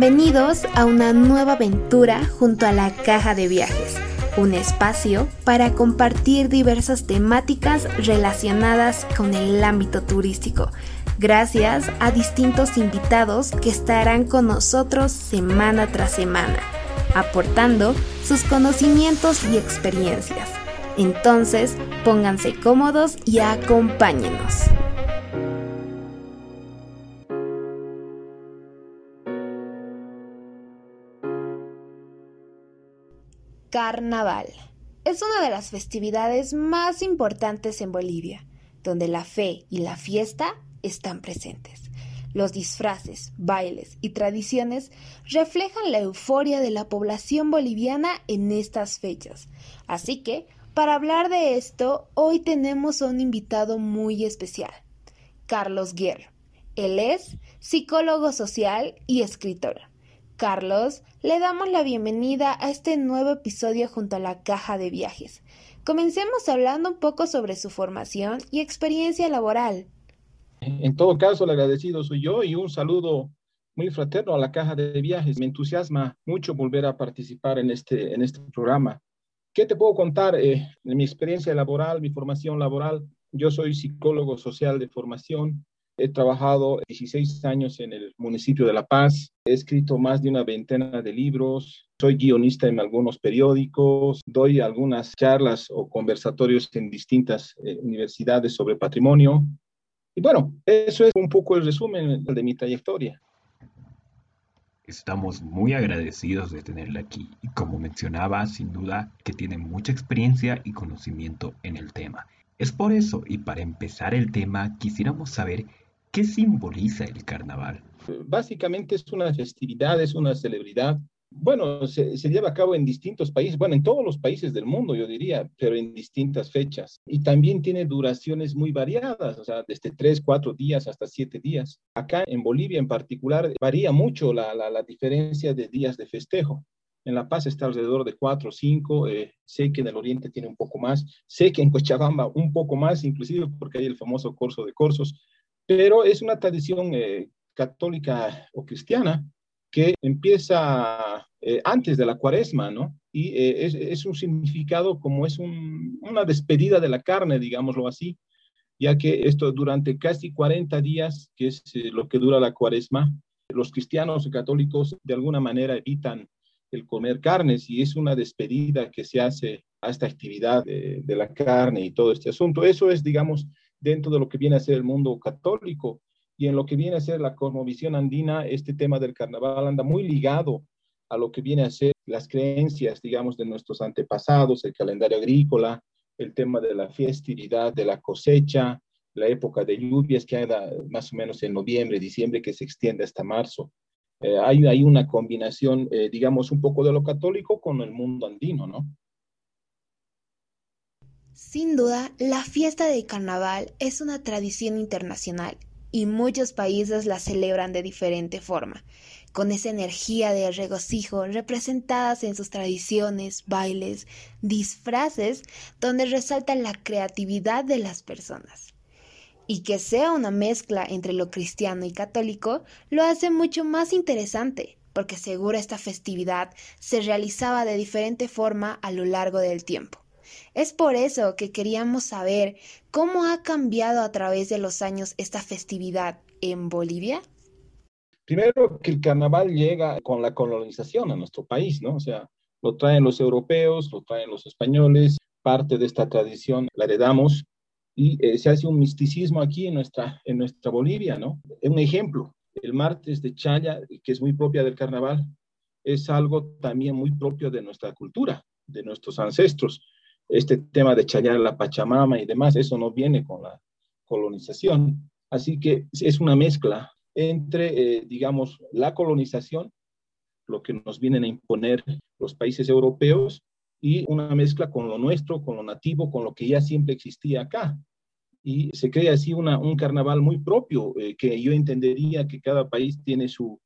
Bienvenidos a una nueva aventura junto a la Caja de Viajes, un espacio para compartir diversas temáticas relacionadas con el ámbito turístico, gracias a distintos invitados que estarán con nosotros semana tras semana, aportando sus conocimientos y experiencias. Entonces, pónganse cómodos y acompáñenos. Carnaval. Es una de las festividades más importantes en Bolivia, donde la fe y la fiesta están presentes. Los disfraces, bailes y tradiciones reflejan la euforia de la población boliviana en estas fechas. Así que, para hablar de esto, hoy tenemos a un invitado muy especial, Carlos Guerra. Él es psicólogo social y escritor. Carlos, le damos la bienvenida a este nuevo episodio junto a la caja de viajes. Comencemos hablando un poco sobre su formación y experiencia laboral. En todo caso, el agradecido soy yo y un saludo muy fraterno a la caja de viajes. Me entusiasma mucho volver a participar en este, en este programa. ¿Qué te puedo contar eh, de mi experiencia laboral, mi formación laboral? Yo soy psicólogo social de formación, He trabajado 16 años en el municipio de La Paz, he escrito más de una veintena de libros, soy guionista en algunos periódicos, doy algunas charlas o conversatorios en distintas eh, universidades sobre patrimonio. Y bueno, eso es un poco el resumen de mi trayectoria. Estamos muy agradecidos de tenerla aquí y como mencionaba, sin duda que tiene mucha experiencia y conocimiento en el tema. Es por eso y para empezar el tema quisiéramos saber ¿Qué simboliza el carnaval? Básicamente es una festividad, es una celebridad. Bueno, se, lleva a cabo en distintos países, bueno, en todos los países del mundo, yo diría, pero en distintas fechas. Y también tiene duraciones muy variadas, o sea, desde tres, cuatro días hasta siete días. Acá en Bolivia en particular varía mucho la, la, diferencia de días de festejo. En La Paz está alrededor de cuatro o cinco, eh, sé que en el Oriente tiene un poco más, sé que en Cochabamba un poco más, inclusive porque hay el famoso corso de corsos, pero es una tradición eh, católica o cristiana que empieza eh, antes de la cuaresma, ¿no? Y eh, es, un significado como es una despedida de la carne, digámoslo así, ya que esto durante casi 40 días, que es lo que dura la cuaresma, los cristianos católicos de alguna manera evitan el comer carnes y es una despedida que se hace a esta actividad de, de la carne y todo este asunto. Eso es, digamos, dentro de lo que viene a ser el mundo católico. Y en lo que viene a ser la cosmovisión andina, este tema del carnaval anda muy ligado a lo que viene a ser las creencias, digamos, de nuestros antepasados, el calendario agrícola, el tema de la festividad, de la cosecha, la época de lluvias que anda más o menos en noviembre, diciembre, que se extiende hasta marzo. Eh, hay, hay, una combinación, eh, digamos, un poco de lo católico con el mundo andino, ¿no? Sin duda, la fiesta de carnaval es una tradición internacional y muchos países la celebran de diferente forma, con esa energía de regocijo representadas en sus tradiciones, bailes, disfraces, donde resalta la creatividad de las personas. Y que sea una mezcla entre lo cristiano y católico lo hace mucho más interesante, porque seguro esta festividad se realizaba de diferente forma a lo largo del tiempo. Es por eso que queríamos saber cómo ha cambiado a través de los años esta festividad en Bolivia. Primero que el carnaval llega con la colonización a nuestro país, ¿no? O sea, lo traen los europeos, lo traen los españoles, parte de esta tradición la heredamos y eh, se hace un misticismo aquí en nuestra, en nuestra Bolivia, ¿no? Un ejemplo, el martes de Chaya, que es muy propia del carnaval, es algo también muy propio de nuestra cultura, de nuestros ancestros este tema de chayar la Pachamama y demás, eso no viene con la colonización. Así que es una mezcla entre, eh, digamos, la colonización, lo que nos vienen a imponer los países europeos, y una mezcla con lo nuestro, con lo nativo, con lo que ya siempre existía acá. Y se crea así una, un carnaval muy propio, eh, que yo entendería que cada país tiene sus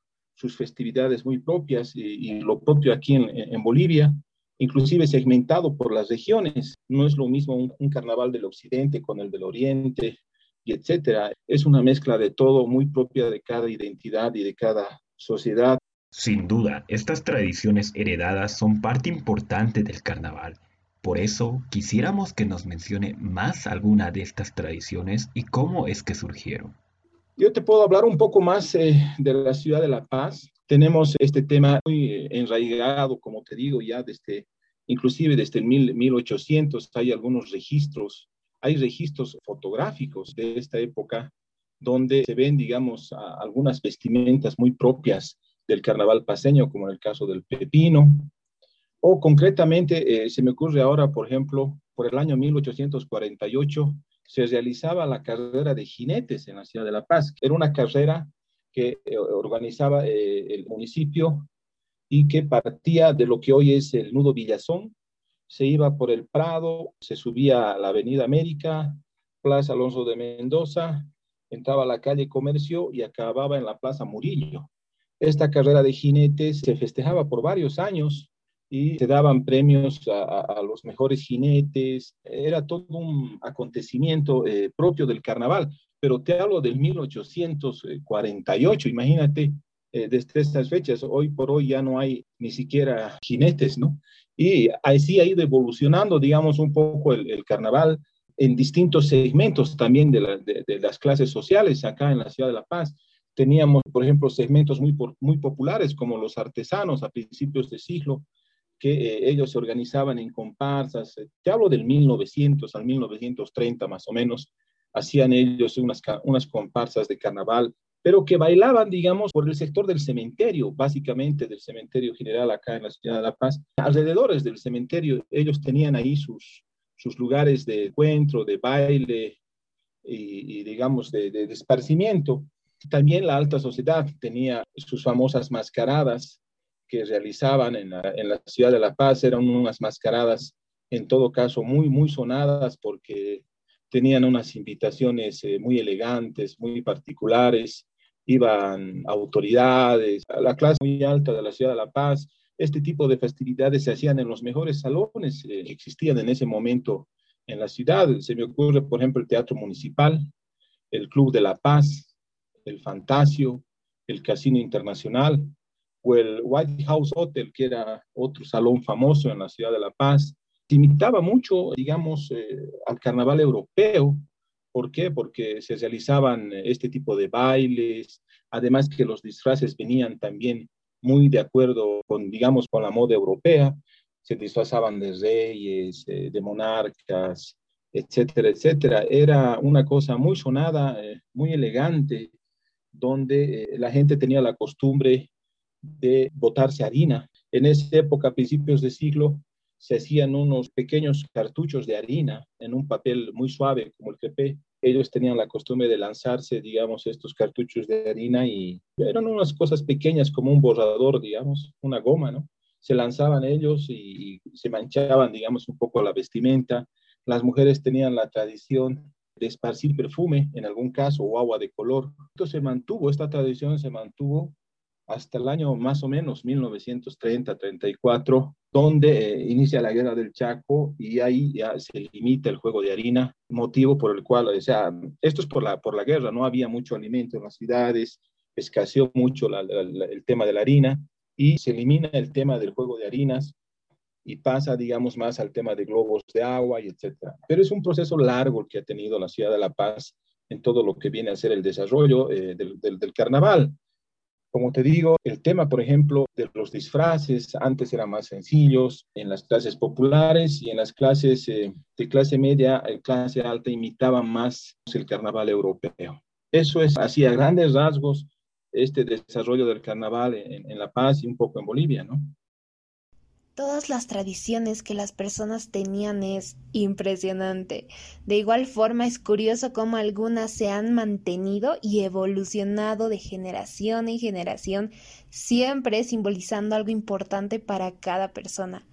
festividades muy propias y, lo propio aquí en, en Bolivia inclusive segmentado por las regiones. No es lo mismo un, carnaval del occidente con el del oriente, y etcétera. Es una mezcla de todo muy propia de cada identidad y de cada sociedad. Sin duda, estas tradiciones heredadas son parte importante del carnaval. Por eso, quisiéramos que nos mencione más alguna de estas tradiciones y cómo es que surgieron. Yo te puedo hablar un poco más eh, de la ciudad de La Paz. Tenemos este tema muy eh, enraigado, como te digo, ya desde, inclusive desde el 1800 hay algunos registros, hay registros fotográficos de esta época donde se ven, digamos, algunas vestimentas muy propias del carnaval paseño, como en el caso del pepino. O concretamente, eh, se me ocurre ahora, por ejemplo, por el año 1848 se realizaba la carrera de jinetes en la ciudad de La Paz. Era una carrera que eh, organizaba eh, el municipio y que partía de lo que hoy es el nudo Villazón, se iba por el Prado, se subía a la Avenida América, Plaza Alonso de Mendoza, entraba a la calle Comercio y acababa en la Plaza Murillo. Esta carrera de jinetes se festejaba por varios años y se daban premios a, los mejores jinetes. Era todo un acontecimiento eh, propio del carnaval, pero te hablo del 1848, imagínate, eh, desde estas fechas. Hoy por hoy ya no hay ni siquiera jinetes, ¿no? Y así ha ido evolucionando, digamos, un poco el, carnaval en distintos segmentos también de, de las clases sociales acá en la ciudad de La Paz. Teníamos, por ejemplo, segmentos muy, muy populares como los artesanos a principios de siglo, que eh, ellos se organizaban en comparsas. Eh, te hablo del 1900 al 1930 más o menos. Hacían ellos unas, comparsas de carnaval, pero que bailaban, digamos, por el sector del cementerio, básicamente del cementerio general acá en la ciudad de La Paz. Alrededores del cementerio, ellos tenían ahí sus, sus lugares de encuentro, de baile y, digamos, de, de, de esparcimiento. También la alta sociedad tenía sus famosas mascaradas que realizaban en la, ciudad de La Paz, eran unas mascaradas en todo caso muy, muy sonadas porque tenían unas invitaciones eh, muy elegantes, muy particulares, iban autoridades, a la clase muy alta de la ciudad de La Paz. Este tipo de festividades se hacían en los mejores salones que existían en ese momento en la ciudad. Se me ocurre, por ejemplo, el Teatro Municipal, el Club de La Paz, el Fantasio, el Casino Internacional o el White House Hotel, que era otro salón famoso en la ciudad de La Paz. Imitaba mucho, digamos, eh, al carnaval europeo. ¿Por qué? Porque se realizaban este tipo de bailes, además que los disfraces venían también muy de acuerdo con, digamos, con la moda europea. Se disfrazaban de reyes, eh, de monarcas, etcétera, etcétera. Era una cosa muy sonada, eh, muy elegante, donde eh, la gente tenía la costumbre de botarse harina. En esa época, a principios de siglo, se hacían unos pequeños cartuchos de harina en un papel muy suave como el crepé. Ellos tenían la costumbre de lanzarse, digamos, estos cartuchos de harina y eran unas cosas pequeñas como un borrador, digamos, una goma, ¿no? Se lanzaban ellos y, y se manchaban, digamos, un poco la vestimenta. Las mujeres tenían la tradición de esparcir perfume, en algún caso, o agua de color. Esto se mantuvo, esta tradición se mantuvo hasta el año más o menos 1930-34, donde eh, inicia la guerra del Chaco y ahí ya se limita el juego de harina, motivo por el cual, o sea, esto es por la, por la guerra, no había mucho alimento en las ciudades, escaseó mucho el tema de la harina y se elimina el tema del juego de harinas y pasa, digamos, más al tema de globos de agua y etcétera. Pero es un proceso largo que ha tenido la ciudad de La Paz en todo lo que viene a ser el desarrollo eh, del, del, carnaval. Como te digo, el tema, por ejemplo, de los disfraces antes eran más sencillos en las clases populares y en las clases eh, de clase media, y clase alta imitaban más el carnaval europeo. Eso es así a grandes rasgos este desarrollo del carnaval en La Paz y un poco en Bolivia, ¿no? Todas las tradiciones que las personas tenían es impresionante. De igual forma es curioso cómo algunas se han mantenido y evolucionado de generación en generación, siempre simbolizando algo importante para cada persona.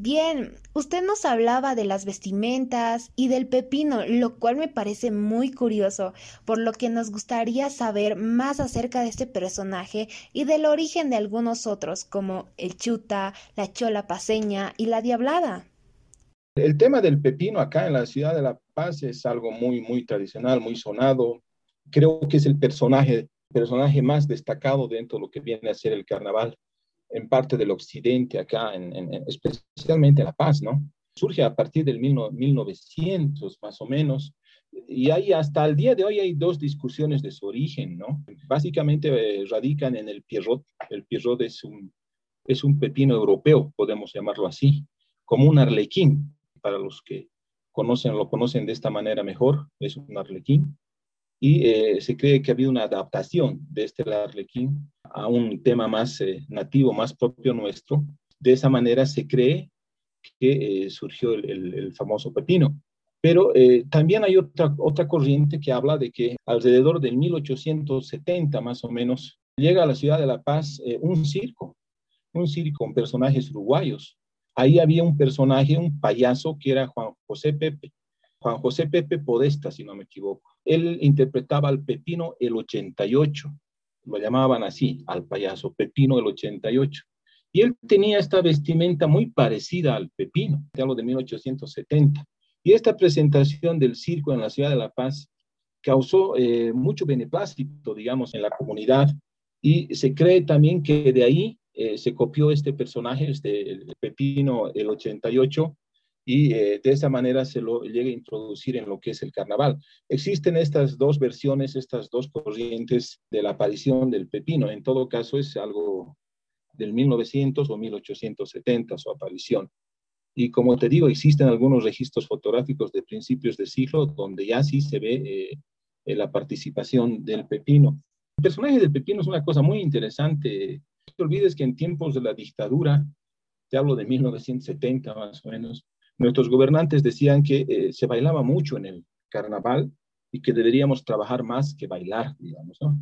Bien, usted nos hablaba de las vestimentas y del pepino, lo cual me parece muy curioso, por lo que nos gustaría saber más acerca de este personaje y del origen de algunos otros, como el chuta, la chola paseña y la diablada. El tema del pepino acá en la ciudad de La Paz es algo muy, muy tradicional, muy sonado. Creo que es el personaje personaje más destacado dentro de lo que viene a ser el carnaval en parte del occidente acá, en, especialmente La Paz, ¿no? Surge a partir del 1900 más o menos, y hay hasta el día de hoy hay dos discusiones de su origen, ¿no? Básicamente eh, radican en el pierrot. El pierrot es un, es un pepino europeo, podemos llamarlo así, como un arlequín, para los que conocen lo conocen de esta manera mejor, es un arlequín. Y eh, se cree que ha habido una adaptación de este arlequín a un tema más eh, nativo, más propio nuestro. De esa manera se cree que surgió el, el famoso pepino. Pero eh, también hay otra, otra corriente que habla de que alrededor del 1870 más o menos llega a la ciudad de La Paz eh, un circo, un circo con personajes uruguayos. Ahí había un personaje, un payaso que era Juan José Pepe, Juan José Pepe Podesta, si no me equivoco. Él interpretaba al Pepino el 88, lo llamaban así, al payaso Pepino el 88. Y él tenía esta vestimenta muy parecida al Pepino, te hablo de 1870 y esta presentación del circo en la ciudad de La Paz causó eh, mucho beneplácito, digamos, en la comunidad y se cree también que de ahí eh, se copió este personaje, este el Pepino, el 88, y eh, de esa manera se lo llega a introducir en lo que es el carnaval. Existen estas dos versiones, estas dos corrientes de la aparición del Pepino. En todo caso, es algo del 1900 o 1870 su aparición. Y como te digo, existen algunos registros fotográficos de principios de siglo donde ya sí se ve eh, eh, la participación del pepino. El personaje del pepino es una cosa muy interesante. No te olvides que en tiempos de la dictadura, te hablo de 1970 más o menos, nuestros gobernantes decían que eh, se bailaba mucho en el carnaval y que deberíamos trabajar más que bailar, digamos, ¿no?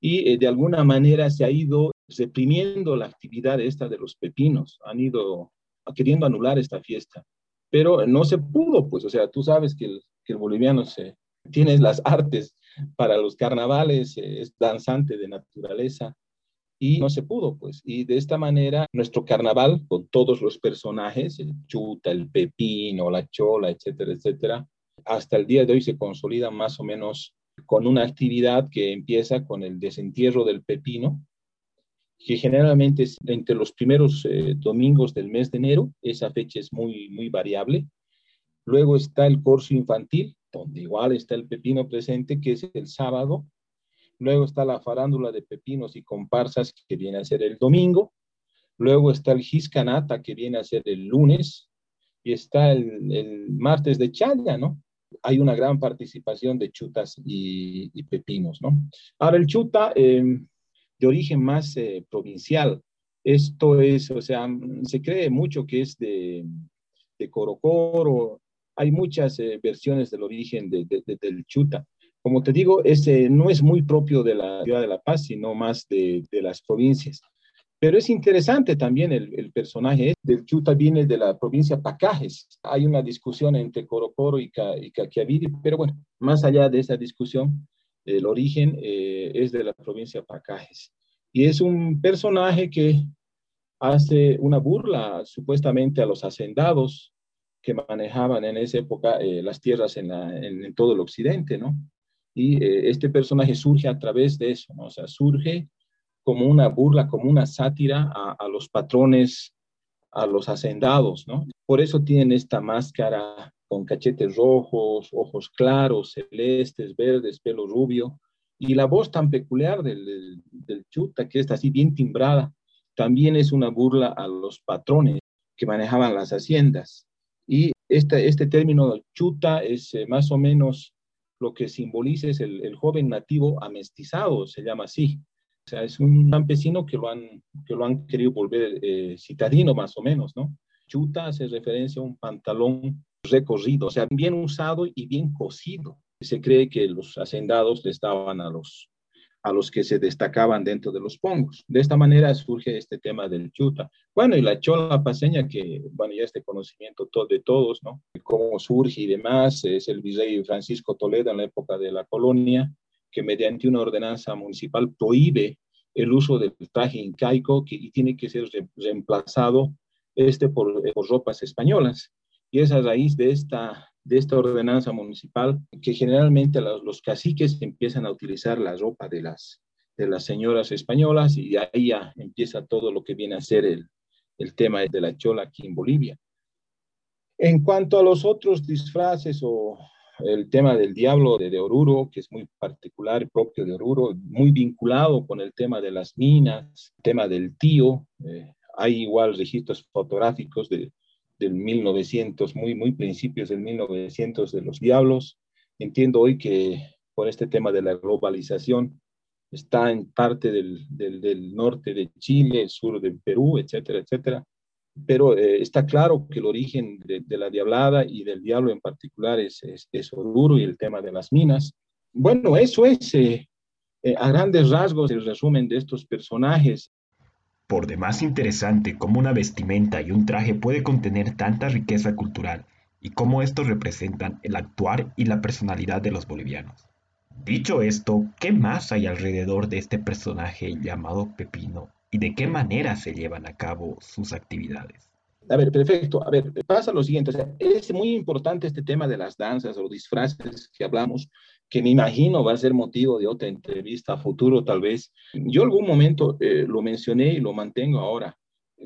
Y de alguna manera se ha ido reprimiendo la actividad esta de los pepinos, han ido queriendo anular esta fiesta, pero no se pudo, pues, o sea, tú sabes que el, que el boliviano se, tiene las artes para los carnavales, eh, es danzante de naturaleza, y no se pudo, pues. Y de esta manera, nuestro carnaval, con todos los personajes, el chuta, el pepino, la chola, etcétera, etcétera, hasta el día de hoy se consolida más o menos con una actividad que empieza con el desentierro del pepino, que generalmente es entre los primeros eh, domingos del mes de enero, esa fecha es muy, muy variable. Luego está el corso infantil, donde igual está el pepino presente, que es el sábado. Luego está la farándula de pepinos y comparsas, que viene a ser el domingo. Luego está el giscanata, que viene a ser el lunes. Y está el, martes de chaya, ¿no? Hay una gran participación de chutas y, pepinos, ¿no? Ahora, el chuta... Eh, de origen más eh, provincial. Esto es, o sea, se cree mucho que es de, de Corocoro. Hay muchas eh, versiones del origen de, del Chuta. Como te digo, ese no es muy propio de la ciudad de La Paz, sino más de, las provincias. Pero es interesante también el, el, personaje del Chuta viene de la provincia Pacajes. Hay una discusión entre Corocoro y, Ca, y Caquiaviri, pero bueno, más allá de esa discusión, el origen eh, es de la provincia Pacajes. Y es un personaje que hace una burla supuestamente a los hacendados que manejaban en esa época eh, las tierras en, en, todo el occidente, ¿no? Y eh, este personaje surge a través de eso, ¿no? O sea, surge como una burla, como una sátira a, los patrones, a los hacendados, ¿no? Por eso tienen esta máscara con cachetes rojos, ojos claros, celestes, verdes, pelo rubio, y la voz tan peculiar del, del, chuta, que está así bien timbrada, también es una burla a los patrones que manejaban las haciendas. Y este, este término chuta es eh, más o menos lo que simboliza es el, joven nativo amestizado, se llama así. O sea, es un campesino que lo han, que lo han querido volver eh, citadino más o menos, ¿no? Chuta hace referencia a un pantalón recorrido, o sea, bien usado y bien cosido. Se cree que los hacendados le estaban a los, a los que se destacaban dentro de los pongos. De esta manera surge este tema del chuta. Bueno, y la chola paseña, que, bueno, ya este conocimiento de todos, ¿no? Cómo surge y demás, es el virrey Francisco Toledo en la época de la colonia, que mediante una ordenanza municipal prohíbe el uso del traje incaico que, y tiene que ser reemplazado este por, por ropas españolas. Y es a raíz de esta, de esta ordenanza municipal que generalmente los, caciques empiezan a utilizar la ropa de las, de las señoras españolas y ahí ya empieza todo lo que viene a ser el, el tema de la chola aquí en Bolivia. En cuanto a los otros disfraces o el tema del diablo de, Oruro, que es muy particular, propio de Oruro, muy vinculado con el tema de las minas, tema del tío. Eh, hay igual registros fotográficos de, del 1900, muy, muy principios del 1900 de los diablos. Entiendo hoy que por este tema de la globalización está en parte del, del, norte de Chile, sur de Perú, etcétera, etcétera pero eh, está claro que el origen de, la diablada y del diablo en particular es, es, Oruro y el tema de las minas. Bueno, eso es eh, eh, a grandes rasgos el resumen de estos personajes. Por demás interesante cómo una vestimenta y un traje puede contener tanta riqueza cultural y cómo estos representan el actuar y la personalidad de los bolivianos. Dicho esto, ¿qué más hay alrededor de este personaje llamado Pepino y de qué manera se llevan a cabo sus actividades. A ver, perfecto. A ver, pasa lo siguiente. es muy importante este tema de las danzas o disfraces que hablamos, que me imagino va a ser motivo de otra entrevista a futuro, tal vez. Yo algún momento eh, lo mencioné y lo mantengo ahora.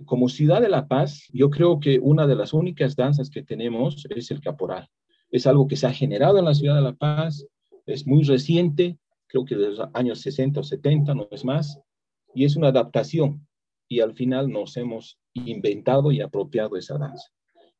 Como Ciudad de la Paz, yo creo que una de las únicas danzas que tenemos es el caporal. Es algo que se ha generado en la Ciudad de la Paz, es muy reciente, creo que de los años 60 o 70, no es más y es una adaptación y al final nos hemos inventado y apropiado esa danza.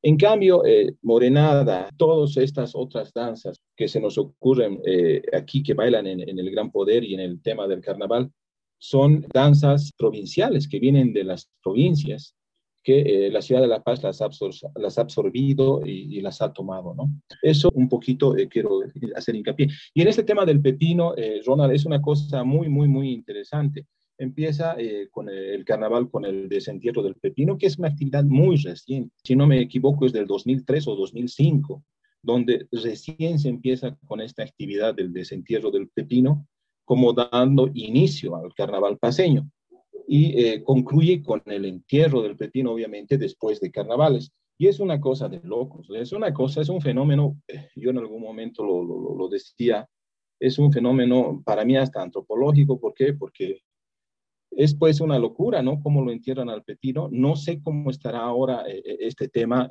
En cambio, eh, morenada, todas estas otras danzas que se nos ocurren eh, aquí, que bailan en, el Gran Poder y en el tema del carnaval, son danzas provinciales que vienen de las provincias, que eh, la ciudad de La Paz las ha, las ha absorbido y, las ha tomado, ¿no? Eso un poquito quiero hacer hincapié. Y en este tema del pepino, Ronald, es una cosa muy, muy, muy interesante empieza eh, con el carnaval, con el desentierro del pepino, que es una actividad muy reciente. Si no me equivoco, es del 2003 o 2005, donde recién se empieza con esta actividad del desentierro del pepino, como dando inicio al carnaval paseño. Y eh, concluye con el entierro del pepino, obviamente, después de carnavales. Y es una cosa de locos, es una cosa, es un fenómeno, eh, yo en algún momento lo, lo, decía, es un fenómeno para mí hasta antropológico. ¿Por qué? Porque es pues una locura, ¿no? Cómo lo entierran al Petino. No sé cómo estará ahora eh, este tema.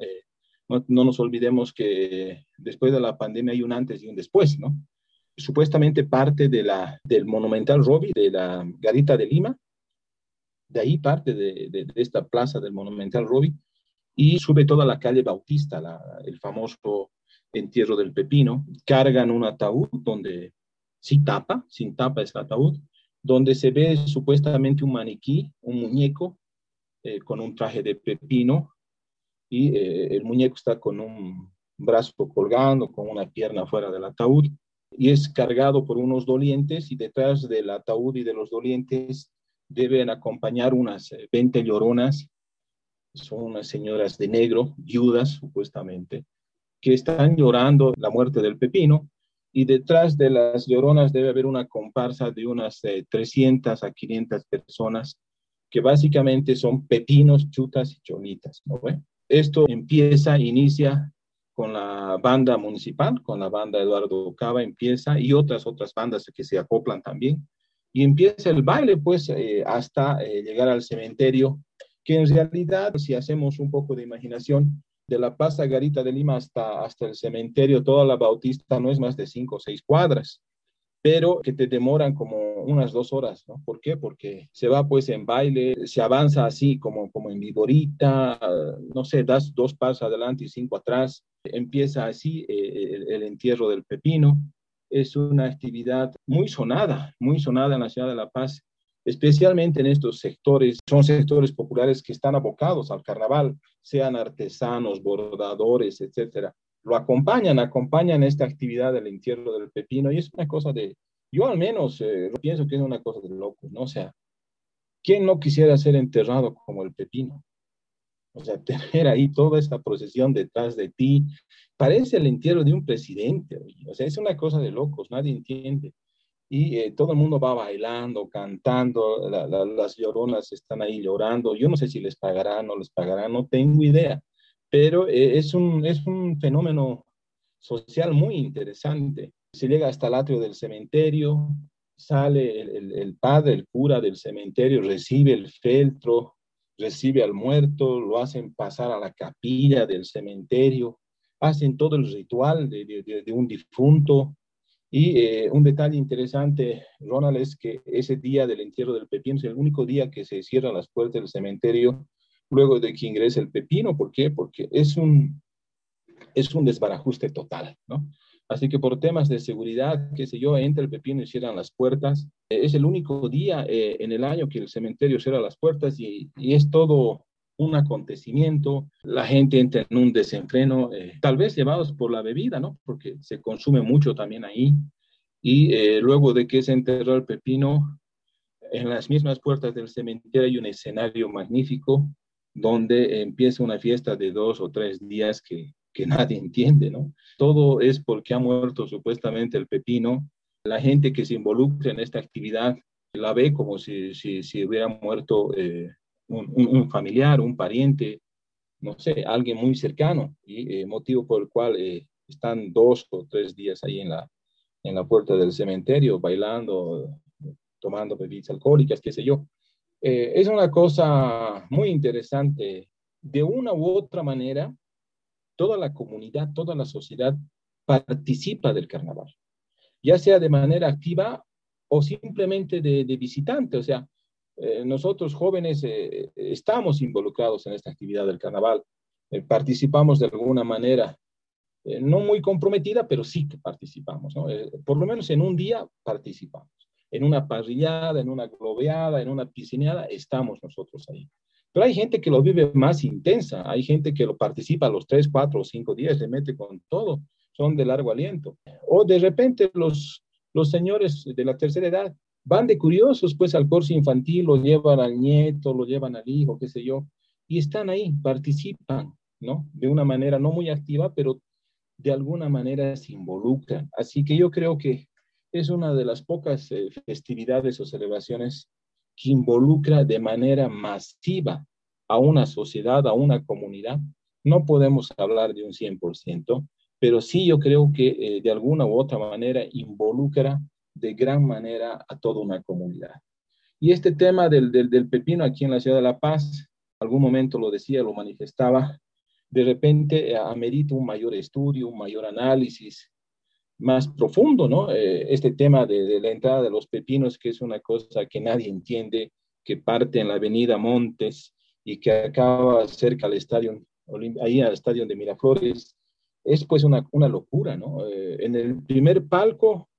No, nos olvidemos que después de la pandemia hay un antes y un después, ¿no? Supuestamente parte de la, del Monumental Robbie, de la Garita de Lima, de ahí parte de, esta plaza del Monumental Robbie, y sube toda la calle Bautista, el famoso entierro del Pepino. Cargan un ataúd donde sin tapa, sin tapa es el ataúd, donde se ve supuestamente un maniquí, un muñeco eh, con un traje de pepino y eh, el muñeco está con un brazo colgando, con una pierna fuera del ataúd y es cargado por unos dolientes y detrás del ataúd y de los dolientes deben acompañar unas 20 lloronas, son unas señoras de negro, viudas supuestamente, que están llorando la muerte del pepino y detrás de las lloronas debe haber una comparsa de unas 300 eh, a 500 personas que básicamente son pepinos, chutas y cholitas. ¿no? Esto empieza, inicia con la banda municipal, con la banda Eduardo Cava empieza y otras otras bandas que se acoplan también. Y empieza el baile pues eh, hasta eh, llegar al cementerio, que en realidad si hacemos un poco de imaginación, de la Paz Garita de Lima hasta, hasta el cementerio, toda la Bautista no es más de cinco o seis cuadras, pero que te demoran como unas dos horas, ¿no? ¿Por qué? Porque se va pues en baile, se avanza así como, como en viborita, no sé, das dos pasos adelante y cinco atrás, empieza así eh, el, el entierro del pepino. Es una actividad muy sonada, muy sonada en la ciudad de La Paz especialmente en estos sectores, son sectores populares que están abocados al carnaval, sean artesanos, bordadores, etcétera. Lo acompañan, acompañan esta actividad del entierro del pepino y es una cosa de, yo al menos eh, pienso que es una cosa de locos, ¿no? O sea, ¿quién no quisiera ser enterrado como el pepino? O sea, tener ahí toda esta procesión detrás de ti, parece el entierro de un presidente, o sea, es una cosa de locos, nadie entiende y eh, todo el mundo va bailando, cantando, las lloronas están ahí llorando. Yo no sé si les pagarán o no les pagarán, no tengo idea, pero eh, es, un, es un fenómeno social muy interesante. Se llega hasta el atrio del cementerio, sale el, padre, el cura del cementerio, recibe el feltro, recibe al muerto, lo hacen pasar a la capilla del cementerio, hacen todo el ritual de, un difunto. Y eh, un detalle interesante, Ronald, es que ese día del entierro del pepino es el único día que se cierran las puertas del cementerio luego de que ingrese el pepino. ¿Por qué? Porque es un, es un desbarajuste total, ¿no? Así que por temas de seguridad, qué sé yo, entra el pepino y cierran las puertas. Eh, es el único día eh, en el año que el cementerio cierra las puertas y, es todo un acontecimiento. La gente entra en un desenfreno, eh, tal vez llevados por la bebida, ¿no? Porque se consume mucho también ahí. Y luego de que se enterró el pepino, en las mismas puertas del cementerio hay un escenario magnífico donde empieza una fiesta de dos o tres días que que nadie entiende, ¿no? Todo es porque ha muerto supuestamente el pepino. La gente que se involucra en esta actividad la ve como si, si, hubiera muerto eh, un, familiar, un pariente, no sé, alguien muy cercano, y eh, motivo por el cual eh, están dos o tres días ahí en la, en la puerta del cementerio, bailando, tomando bebidas alcohólicas, qué sé yo. Es una cosa muy interesante. De una u otra manera, toda la comunidad, toda la sociedad participa del carnaval, ya sea de manera activa o simplemente de, visitante. O sea, eh, nosotros jóvenes eh, estamos involucrados en esta actividad del carnaval, eh, participamos de alguna manera, no muy comprometida, pero sí que participamos, por lo menos en un día participamos. En una parrillada, en una globeada, en una piscineada, estamos nosotros ahí. Pero hay gente que lo vive más intensa, hay gente que lo participa los tres, cuatro o cinco días, se mete con todo, son de largo aliento. O de repente los, los señores de la tercera edad van de curiosos pues al curso infantil, lo llevan al nieto, lo llevan al hijo, qué sé yo, y están ahí, participan, ¿no? De una manera no muy activa, pero de alguna manera se involucran. Así que yo creo que es una de las pocas eh, festividades o celebraciones que involucra de manera masiva a una sociedad, a una comunidad. No podemos hablar de un 100%, pero sí yo creo que eh, de alguna u otra manera involucra de gran manera a toda una comunidad. Y este tema del, del, pepino aquí en la ciudad de La Paz, algún momento lo decía, lo manifestaba, de repente eh, amerita un mayor estudio, un mayor análisis, más profundo, ¿no? Eh, este tema de, la entrada de los pepinos, que es una cosa que nadie entiende, que parte en la avenida Montes y que acaba cerca al estadio, ahí al estadio de Miraflores, es pues una, locura, ¿no? Eh, en el primer palco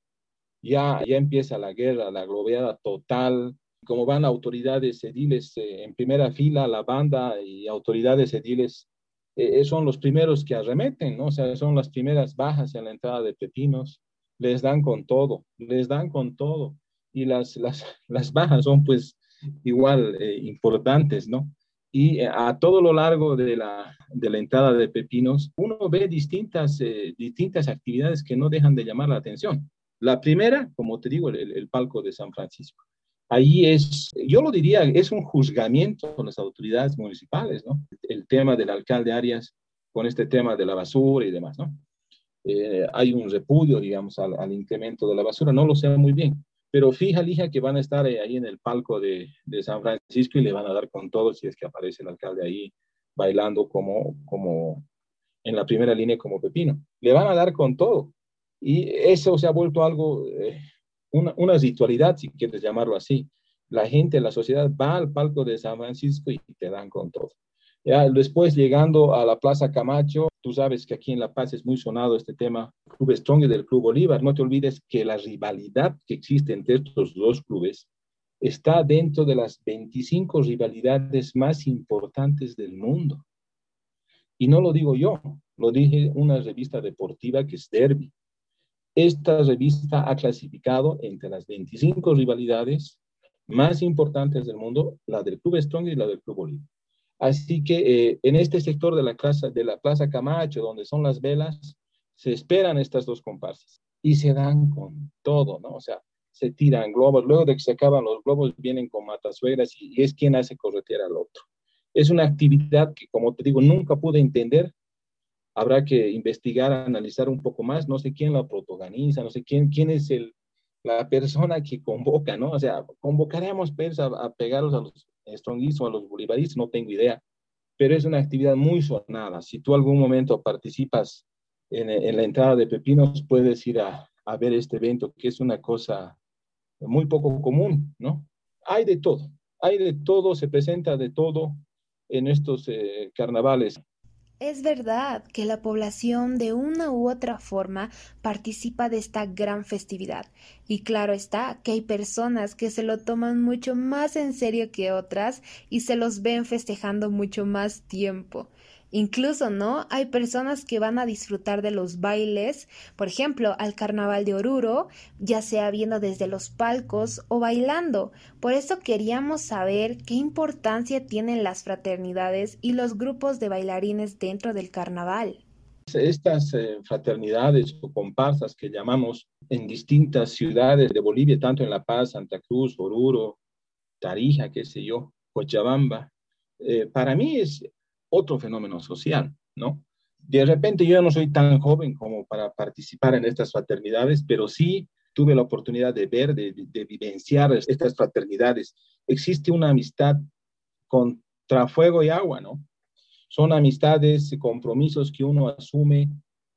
ya, ya empieza la guerra, la globeada total, como van autoridades ediles eh, en primera fila, la banda y autoridades ediles eh, son los primeros que arremeten, ¿no? O sea, son las primeras bajas en la entrada de Pepinos, les dan con todo, les dan con todo. Y las, las, las bajas son pues igual eh, importantes, ¿no? Y eh, a todo lo largo de la, de la entrada de Pepinos, uno ve distintas, distintas actividades que no dejan de llamar la atención. La primera, como te digo, el palco de San Francisco ahí es, yo lo diría, es un juzgamiento con las autoridades municipales, ¿no? El tema del alcalde Arias con este tema de la basura y demás, ¿no? Eh, hay un repudio, digamos, al, incremento de la basura, no lo sé muy bien, pero fija, Lija, que van a estar eh, ahí en el palco de, de, San Francisco y le van a dar con todo si es que aparece el alcalde ahí bailando como, como en la primera línea como Pepino. Le van a dar con todo. Y eso se ha vuelto algo eh, una, ritualidad, si quieres llamarlo así. La gente, la sociedad va al palco de San Francisco y te dan con todo. Después, llegando a la Plaza Camacho, tú sabes que aquí en La Paz es muy sonado este tema, Club Strong y del Club Bolívar. No te olvides que la rivalidad que existe entre estos dos clubes está dentro de las 25 rivalidades más importantes del mundo. Y no lo digo yo, lo dije una revista deportiva que es Derby. Esta revista ha clasificado entre las 25 rivalidades más importantes del mundo, la del Club Strong y la del Club Bolívar. Así que eh, en este sector de la, plaza, de la Plaza Camacho, donde son las velas, se esperan estas dos comparsas y se dan con todo, ¿no? O sea, se tiran globos, luego de que se acaban los globos vienen con matasuegras y, y es quien hace corretear al otro. Es una actividad que, como te digo, nunca pude entender habrá que investigar, analizar un poco más. No sé quién la protagoniza, no sé quién, quién es el, la persona que convoca, ¿no? O sea, convocaremos pues, a, a a los stronguistas, a los bolivaristas, no tengo idea, pero es una actividad muy sonada. Si tú algún momento participas en, la entrada de Pepinos, puedes ir a, a, ver este evento, que es una cosa muy poco común, ¿no? Hay de todo, hay de todo, se presenta de todo en estos eh, carnavales. Es verdad que la población de una u otra forma participa de esta gran festividad y claro está que hay personas que se lo toman mucho más en serio que otras y se los ven festejando mucho más tiempo. Incluso, ¿no? Hay personas que van a disfrutar de los bailes, por ejemplo, al carnaval de Oruro, ya sea viendo desde los palcos o bailando. Por eso queríamos saber qué importancia tienen las fraternidades y los grupos de bailarines dentro del carnaval. Estas eh, fraternidades o comparsas que llamamos en distintas ciudades de Bolivia, tanto en La Paz, Santa Cruz, Oruro, Tarija, qué sé yo, Cochabamba, eh, para mí es otro fenómeno social, ¿no? De repente yo no soy tan joven como para participar en estas fraternidades, pero sí tuve la oportunidad de ver, de, de vivenciar estas fraternidades. Existe una amistad contra fuego y agua, ¿no? Son amistades, compromisos que uno asume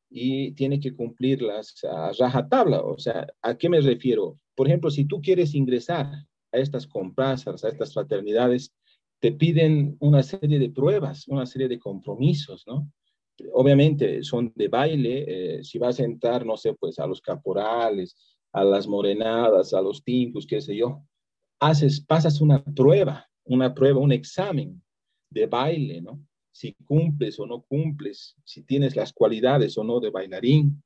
y tiene que cumplirlas a rajatabla. O sea, ¿a qué me refiero? Por ejemplo, si tú quieres ingresar a estas comparsas, a estas fraternidades, te piden una serie de pruebas, una serie de compromisos, ¿no? Obviamente son de baile, eh, si vas a entrar, no sé, pues a los caporales, a las morenadas, a los timpos, qué sé yo, haces, pasas una prueba, una prueba, un examen de baile, ¿no? Si cumples o no cumples, si tienes las cualidades o no de bailarín.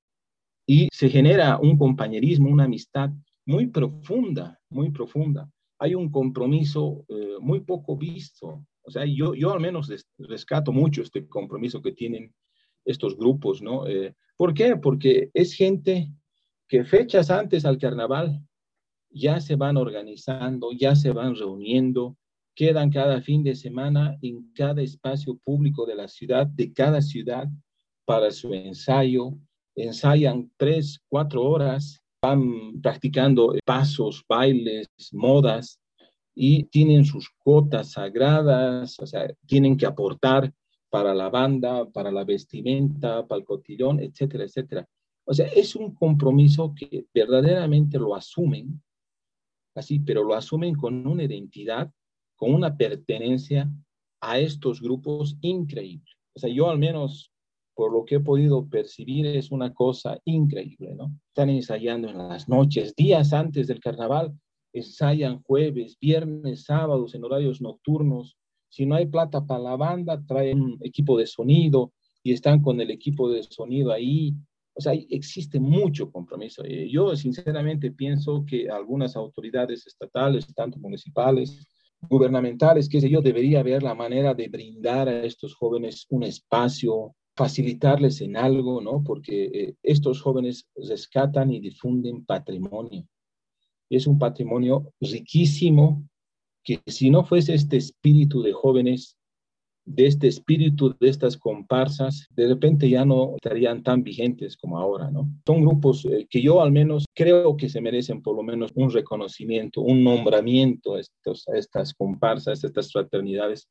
Y se genera un compañerismo, una amistad muy profunda, muy profunda hay un compromiso eh, muy poco visto. O sea, yo, yo al menos rescato mucho este compromiso que tienen estos grupos, ¿no? Eh, ¿Por qué? Porque es gente que fechas antes al carnaval ya se van organizando, ya se van reuniendo, quedan cada fin de semana en cada espacio público de la ciudad, de cada ciudad, para su ensayo. Ensayan tres, cuatro horas van practicando pasos, bailes, modas y tienen sus cotas sagradas, o sea, tienen que aportar para la banda, para la vestimenta, para el cotillón, etcétera, etcétera. O sea, es un compromiso que verdaderamente lo asumen, así, pero lo asumen con una identidad, con una pertenencia a estos grupos increíble. O sea, yo al menos por lo que he podido percibir, es una cosa increíble, ¿no? Están ensayando en las noches, días antes del carnaval, ensayan jueves, viernes, sábados, en horarios nocturnos. Si no hay plata para la banda, traen equipo de sonido y están con el equipo de sonido ahí. O sea, existe mucho compromiso. Eh, yo sinceramente pienso que algunas autoridades estatales, tanto municipales, gubernamentales, qué sé yo, debería ver la manera de brindar a estos jóvenes un espacio, facilitarles en algo, ¿no? Porque eh, estos jóvenes rescatan y difunden patrimonio. Es un patrimonio riquísimo que si no fuese este espíritu de jóvenes, de este espíritu de estas comparsas, de repente ya no estarían tan vigentes como ahora, ¿no? Son grupos eh, que yo al menos creo que se merecen por lo menos un reconocimiento, un nombramiento a, estas comparsas, estas fraternidades,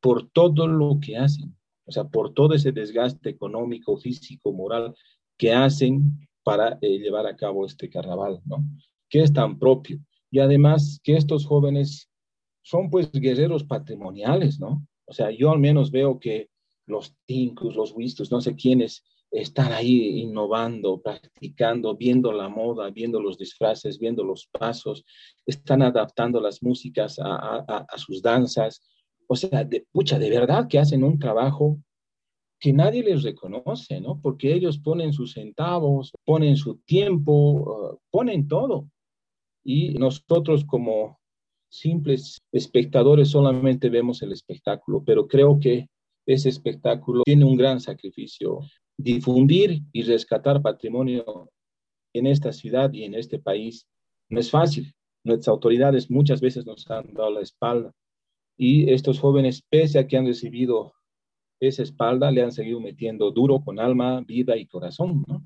por todo lo que hacen o sea, por todo ese desgaste económico, físico, moral que hacen para eh, llevar a cabo este carnaval, ¿no? Que es tan propio. Y además que estos jóvenes son pues guerreros patrimoniales, ¿no? O sea, yo al menos veo que los tincus, los wistos, no sé quiénes, están ahí innovando, practicando, viendo la moda, viendo los disfraces, viendo los pasos, están adaptando las músicas a sus danzas, o sea, de, pucha, de verdad que hacen un trabajo que nadie les reconoce, ¿no? Porque ellos ponen sus centavos, ponen su tiempo, uh, ponen todo. Y nosotros como simples espectadores solamente vemos el espectáculo, pero creo que ese espectáculo tiene un gran sacrificio. Difundir y rescatar patrimonio en esta ciudad y en este país no es fácil. Nuestras autoridades muchas veces nos han dado la espalda y estos jóvenes, pese a que han recibido esa espalda, le han seguido metiendo duro con alma, vida y corazón, ¿no?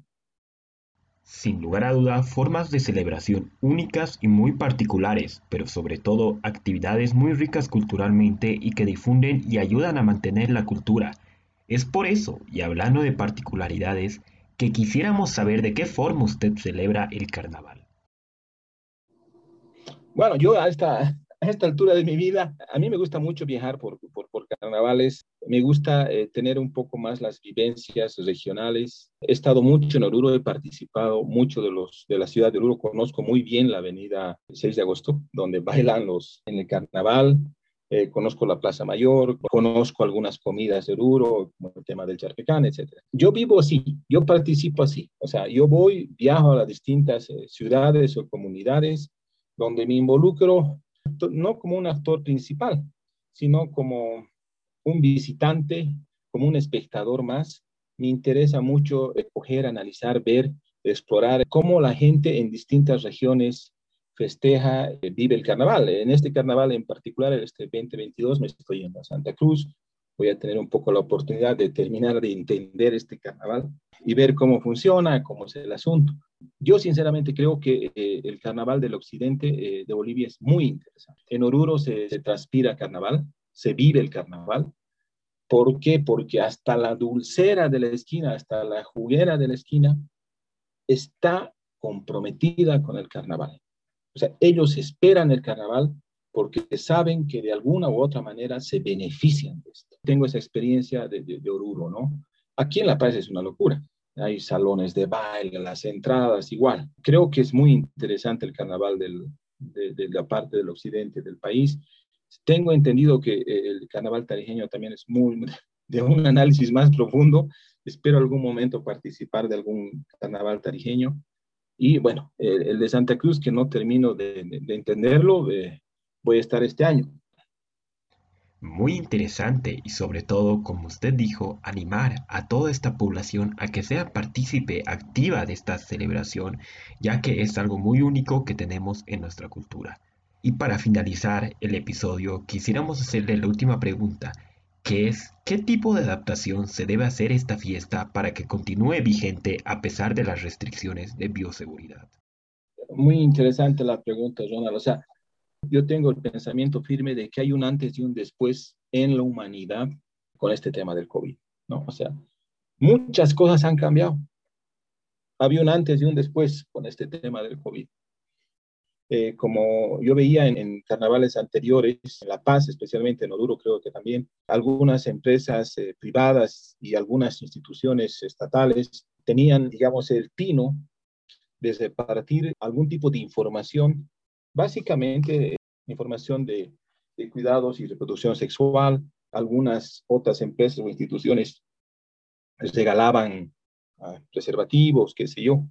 Sin lugar a duda, formas de celebración únicas y muy particulares, pero sobre todo actividades muy ricas culturalmente y que difunden y ayudan a mantener la cultura. Es por eso, y hablando de particularidades, que quisiéramos saber de qué forma usted celebra el carnaval. Bueno, yo a esta, a esta altura de mi vida, a mí me gusta mucho viajar por, por, por carnavales, me gusta eh, tener un poco más las vivencias regionales. He estado mucho en Oruro, he participado mucho de, los, de la ciudad de Oruro, conozco muy bien la avenida 6 de agosto, donde bailan los en el carnaval. Eh, conozco la Plaza Mayor, conozco algunas comidas de Oruro, como el tema del charpecán, etc. Yo vivo así, yo participo así, o sea, yo voy, viajo a las distintas eh, ciudades o comunidades donde me involucro no como un actor principal, sino como un visitante, como un espectador más. Me interesa mucho escoger, analizar, ver, explorar cómo la gente en distintas regiones festeja, eh, vive el carnaval. En este carnaval en particular, este 2022, me estoy yendo a Santa Cruz. Voy a tener un poco la oportunidad de terminar de entender este carnaval y ver cómo funciona, cómo es el asunto. Yo sinceramente creo que eh, el carnaval del occidente eh, de Bolivia es muy interesante. En Oruro se, transpira carnaval, se vive el carnaval. ¿Por qué? Porque hasta la dulcera de la esquina, hasta la juguera de la esquina, está comprometida con el carnaval. O sea, ellos esperan el carnaval porque saben que de alguna u otra manera se benefician de esto. Tengo esa experiencia de, de Oruro, ¿no? Aquí en La Paz es una locura hay salones de baile, las entradas, igual. Creo que es muy interesante el carnaval de, la parte del occidente del país. Tengo entendido que eh, el carnaval tarijeño también es muy de un análisis más profundo. Espero algún momento participar de algún carnaval tarijeño. Y bueno, el, de Santa Cruz, que no termino de, de entenderlo, eh, voy a estar este año. Muy interesante y sobre todo, como usted dijo, animar a toda esta población a que sea partícipe activa de esta celebración, ya que es algo muy único que tenemos en nuestra cultura. Y para finalizar el episodio, quisiéramos hacerle la última pregunta, que es ¿qué tipo de adaptación se debe hacer esta fiesta para que continúe vigente a pesar de las restricciones de bioseguridad? Muy interesante la pregunta, Ronald. O sea, yo tengo el pensamiento firme de que hay un antes y un después en la humanidad con este tema del COVID, ¿no? O sea, muchas cosas han cambiado. Había un antes y un después con este tema del COVID. Eh, como yo veía en, carnavales anteriores, en La Paz, especialmente en Oduro, creo que también, algunas empresas eh, privadas y algunas instituciones estatales tenían, digamos, el tino de partir algún tipo de información Básicamente, información de, cuidados y reproducción sexual. Algunas otras empresas o instituciones regalaban ah, preservativos, qué sé yo,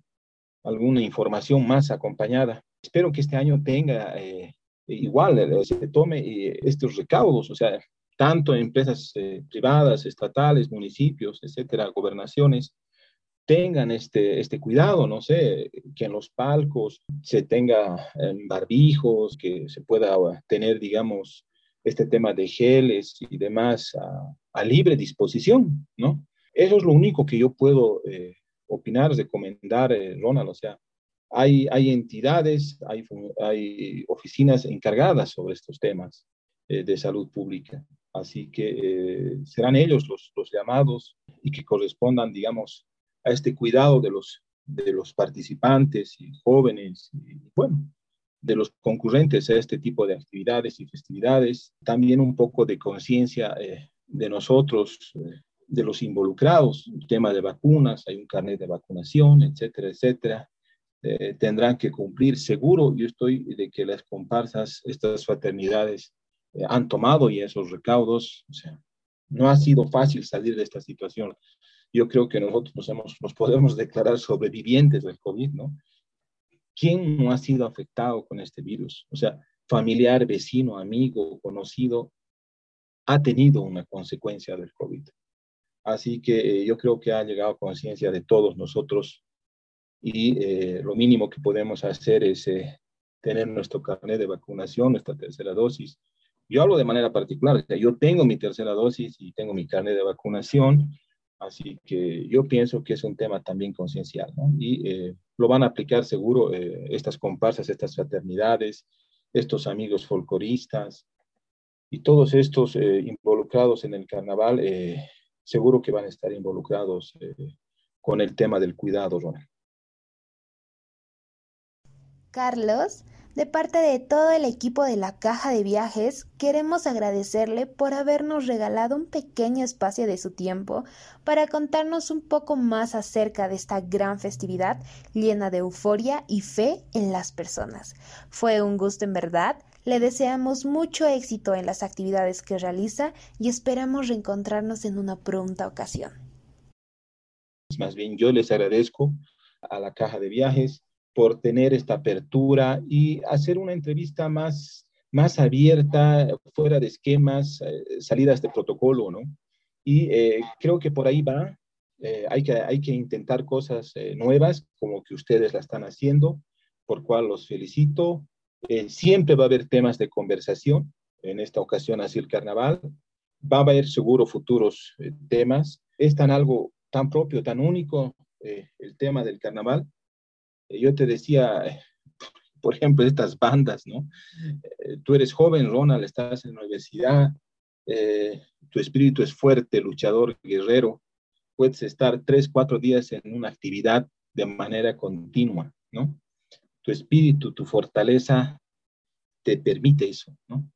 alguna información más acompañada. Espero que este año tenga eh, igual, eh, se tome eh, estos recaudos, o sea, tanto empresas privadas, estatales, municipios, etcétera, gobernaciones, tengan este, este cuidado, no sé, que en los palcos se tenga barbijos, que se pueda tener, digamos, este tema de geles y demás a, libre disposición, ¿no? Eso es lo único que yo puedo eh, opinar, recomendar, eh, Ronald, o sea, hay, hay entidades, hay, hay oficinas encargadas sobre estos temas eh, de salud pública. Así que eh, serán ellos los, los llamados y que correspondan, digamos, a este cuidado de los, de los participantes y jóvenes y, bueno, de los concurrentes a este tipo de actividades y festividades. También un poco de conciencia eh, de nosotros, eh, de los involucrados, el tema de vacunas, hay un carnet de vacunación, etcétera, etcétera. Eh, tendrán que cumplir seguro. Yo estoy de que las comparsas, estas fraternidades, eh, han tomado y esos recaudos. O sea, no ha sido fácil salir de esta situación yo creo que nosotros nos, hemos, nos podemos declarar sobrevivientes del COVID, ¿no? ¿Quién no ha sido afectado con este virus? O sea, familiar, vecino, amigo, conocido, ha tenido una consecuencia del COVID. Así que eh, yo creo que ha llegado a conciencia de todos nosotros y eh, lo mínimo que podemos hacer es eh, tener nuestro carnet de vacunación, nuestra tercera dosis. Yo hablo de manera particular, o sea, yo tengo mi tercera dosis y tengo mi carnet de vacunación Así que yo pienso que es un tema también conciencial, ¿no? Y eh, lo van a aplicar seguro eh, estas comparsas, estas fraternidades, estos amigos folcloristas y todos estos eh, involucrados en el carnaval, seguro que van a estar involucrados con el tema del cuidado, Ronald. Carlos, de parte de todo el equipo de la Caja de Viajes, queremos agradecerle por habernos regalado un pequeño espacio de su tiempo para contarnos un poco más acerca de esta gran festividad llena de euforia y fe en las personas. Fue un gusto en verdad. Le deseamos mucho éxito en las actividades que realiza y esperamos reencontrarnos en una pronta ocasión. Más bien, yo les agradezco a la Caja de Viajes por tener esta apertura y hacer una entrevista más, más abierta, fuera de esquemas, eh, salidas de protocolo, ¿no? Y eh, creo que por ahí va. Eh, hay, que, hay que intentar cosas nuevas, como que ustedes la están haciendo, por cual los felicito. siempre va a haber temas de conversación, en esta ocasión así el carnaval. Va a haber seguro futuros temas. Es tan algo tan propio, tan único el tema del carnaval, yo te decía, por ejemplo, estas bandas, ¿no? Eh, tú eres joven, Ronald, estás en la universidad, eh, tu espíritu es fuerte, luchador, guerrero, puedes estar tres, cuatro días en una actividad de manera continua, ¿no? Tu espíritu, tu fortaleza te permite eso, ¿no?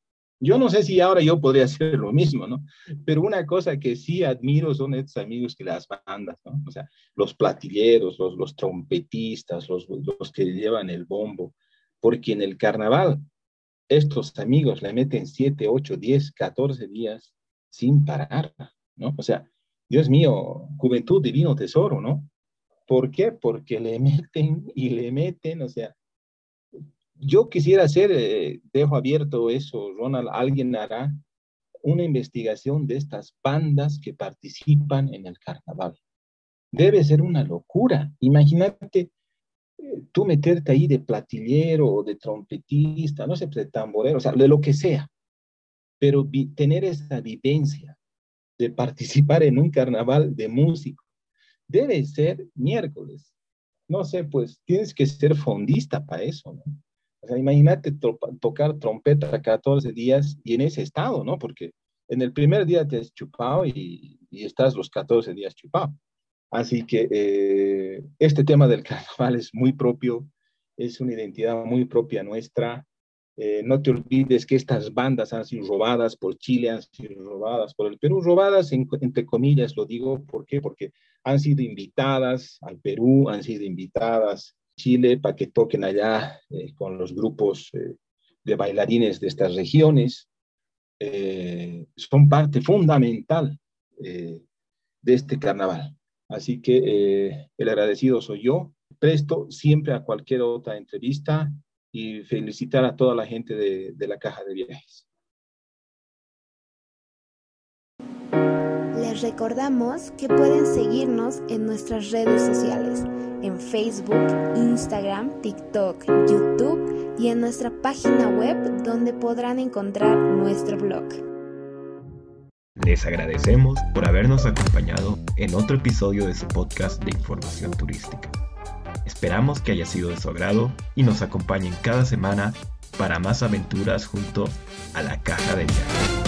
Yo no sé si ahora yo podría hacer lo mismo, ¿no? Pero una cosa que sí admiro son estos amigos que las bandas, ¿no? O sea, los platilleros, los, los trompetistas, los, los que llevan el bombo, porque en el carnaval estos amigos le meten 7, 8, 10, 14 días sin parar, ¿no? O sea, Dios mío, juventud, divino tesoro, ¿no? ¿Por qué? Porque le meten y le meten, o sea, yo quisiera hacer, eh, dejo abierto eso, Ronald, alguien hará una investigación de estas bandas que participan en el carnaval. Debe ser una locura. Imagínate eh, tú meterte ahí de platillero o de trompetista, no sé, de tamborero, o sea, de lo que sea, pero tener esa vivencia de participar en un carnaval de músico debe ser miércoles. No sé, pues tienes que ser fondista para eso, ¿no? O sea, imagínate tocar trompeta 14 días y en ese estado, ¿no? Porque en el primer día te has chupado y, estás los 14 días chupado. Así que eh, este tema del carnaval es muy propio, es una identidad muy propia nuestra. Eh, no te olvides que estas bandas han sido robadas por Chile, han sido robadas por el Perú, robadas entre comillas, lo digo, ¿por qué? Porque han sido invitadas al Perú, han sido invitadas Chile para que toquen allá eh, con los grupos eh, de bailarines de estas regiones. Eh, son parte fundamental de este carnaval. Así que el agradecido soy yo. Presto siempre a cualquier otra entrevista y felicitar a toda la gente de, de la Caja de Viajes. Les recordamos que pueden seguirnos en nuestras redes sociales en Facebook, Instagram, TikTok, YouTube y en nuestra página web donde podrán encontrar nuestro blog. Les agradecemos por habernos acompañado en otro episodio de su podcast de información turística. Esperamos que haya sido de su agrado y nos acompañen cada semana para más aventuras junto a la caja de viajes.